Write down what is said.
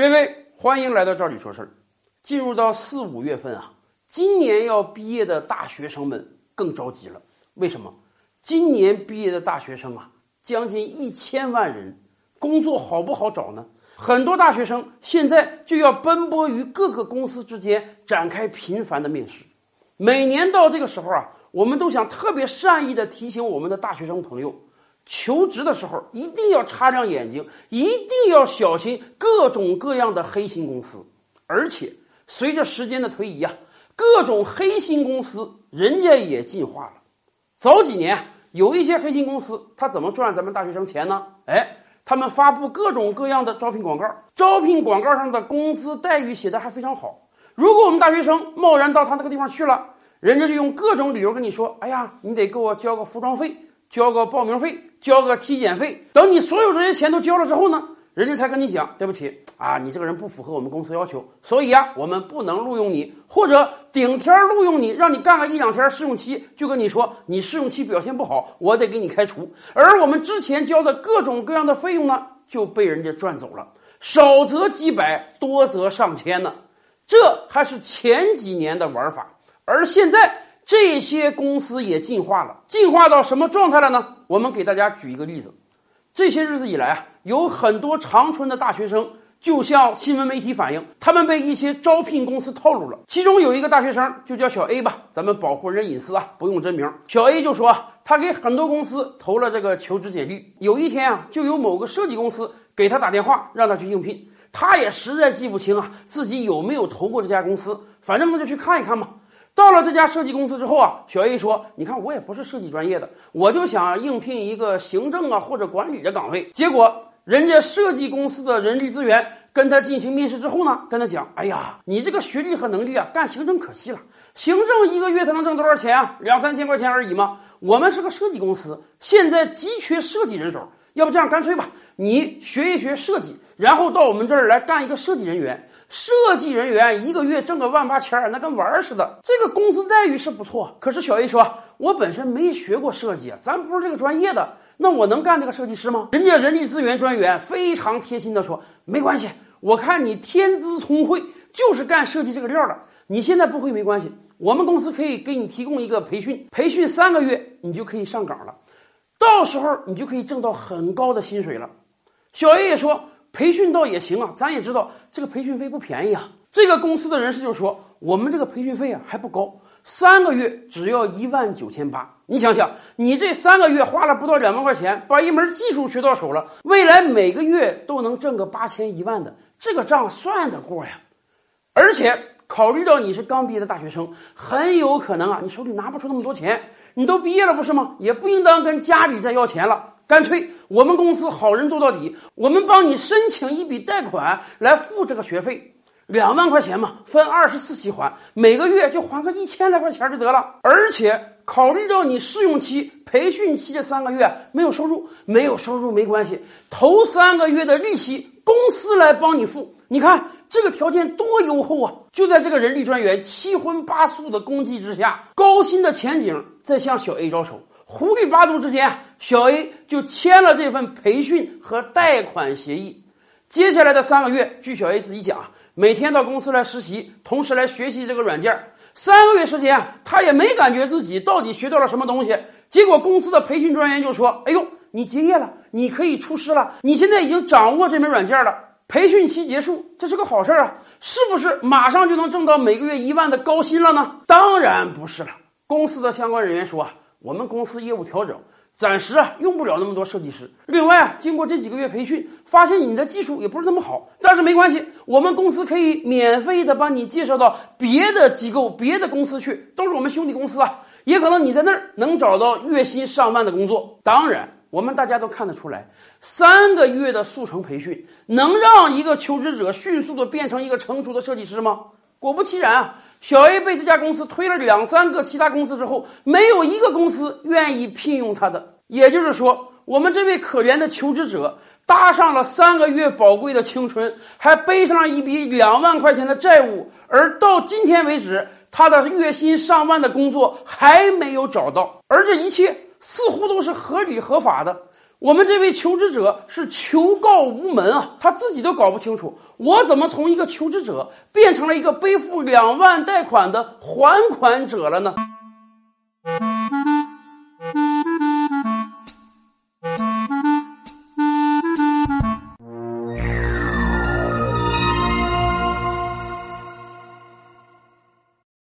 各位，欢迎来到这里说事儿。进入到四五月份啊，今年要毕业的大学生们更着急了。为什么？今年毕业的大学生啊，将近一千万人，工作好不好找呢？很多大学生现在就要奔波于各个公司之间，展开频繁的面试。每年到这个时候啊，我们都想特别善意的提醒我们的大学生朋友。求职的时候一定要擦亮眼睛，一定要小心各种各样的黑心公司。而且随着时间的推移啊，各种黑心公司人家也进化了。早几年有一些黑心公司，他怎么赚咱们大学生钱呢？哎，他们发布各种各样的招聘广告，招聘广告上的工资待遇写的还非常好。如果我们大学生贸然到他那个地方去了，人家就用各种理由跟你说：“哎呀，你得给我交个服装费。”交个报名费，交个体检费，等你所有这些钱都交了之后呢，人家才跟你讲，对不起啊，你这个人不符合我们公司要求，所以啊，我们不能录用你，或者顶天录用你，让你干个一两天试用期，就跟你说你试用期表现不好，我得给你开除。而我们之前交的各种各样的费用呢，就被人家赚走了，少则几百，多则上千呢。这还是前几年的玩法，而现在。这些公司也进化了，进化到什么状态了呢？我们给大家举一个例子。这些日子以来啊，有很多长春的大学生就向新闻媒体反映，他们被一些招聘公司套路了。其中有一个大学生就叫小 A 吧，咱们保护人隐私啊，不用真名。小 A 就说，他给很多公司投了这个求职简历，有一天啊，就有某个设计公司给他打电话，让他去应聘。他也实在记不清啊，自己有没有投过这家公司，反正那就去看一看嘛。到了这家设计公司之后啊，小 A 说：“你看，我也不是设计专业的，我就想应聘一个行政啊或者管理的岗位。结果人家设计公司的人力资源跟他进行面试之后呢，跟他讲：‘哎呀，你这个学历和能力啊，干行政可惜了。行政一个月他能挣多少钱啊？两三千块钱而已嘛。我们是个设计公司，现在急缺设计人手。要不这样，干脆吧，你学一学设计，然后到我们这儿来干一个设计人员。’”设计人员一个月挣个万八千，那跟玩儿似的。这个工资待遇是不错，可是小 A 说：“我本身没学过设计，咱不是这个专业的，那我能干这个设计师吗？” 人家人力资源专员非常贴心的说：“没关系，我看你天资聪慧，就是干设计这个料的。你现在不会没关系，我们公司可以给你提供一个培训，培训三个月你就可以上岗了，到时候你就可以挣到很高的薪水了。”小 A 也说。培训倒也行啊，咱也知道这个培训费不便宜啊。这个公司的人士就说，我们这个培训费啊还不高，三个月只要一万九千八。你想想，你这三个月花了不到两万块钱，把一门技术学到手了，未来每个月都能挣个八千一万的，这个账算得过呀。而且考虑到你是刚毕业的大学生，很有可能啊，你手里拿不出那么多钱。你都毕业了不是吗？也不应当跟家里再要钱了。干脆我们公司好人做到底，我们帮你申请一笔贷款来付这个学费，两万块钱嘛，分二十四期还，每个月就还个一千来块钱就得了。而且考虑到你试用期、培训期这三个月没有收入，没有收入没关系，头三个月的利息公司来帮你付。你看这个条件多优厚啊！就在这个人力专员七荤八素的攻击之下，高薪的前景在向小 A 招手。糊里八涂之间，小 A 就签了这份培训和贷款协议。接下来的三个月，据小 A 自己讲啊，每天到公司来实习，同时来学习这个软件。三个月时间，他也没感觉自己到底学到了什么东西。结果公司的培训专员就说：“哎呦，你结业了，你可以出师了，你现在已经掌握这门软件了。培训期结束，这是个好事儿啊，是不是马上就能挣到每个月一万的高薪了呢？”当然不是了。公司的相关人员说啊。我们公司业务调整，暂时啊用不了那么多设计师。另外啊，经过这几个月培训，发现你的技术也不是那么好，但是没关系，我们公司可以免费的帮你介绍到别的机构、别的公司去，都是我们兄弟公司啊。也可能你在那儿能找到月薪上万的工作。当然，我们大家都看得出来，三个月的速成培训能让一个求职者迅速的变成一个成熟的设计师吗？果不其然啊。小 A 被这家公司推了两三个其他公司之后，没有一个公司愿意聘用他的。也就是说，我们这位可怜的求职者搭上了三个月宝贵的青春，还背上了一笔两万块钱的债务，而到今天为止，他的月薪上万的工作还没有找到。而这一切似乎都是合理合法的。我们这位求职者是求告无门啊，他自己都搞不清楚，我怎么从一个求职者变成了一个背负两万贷款的还款者了呢？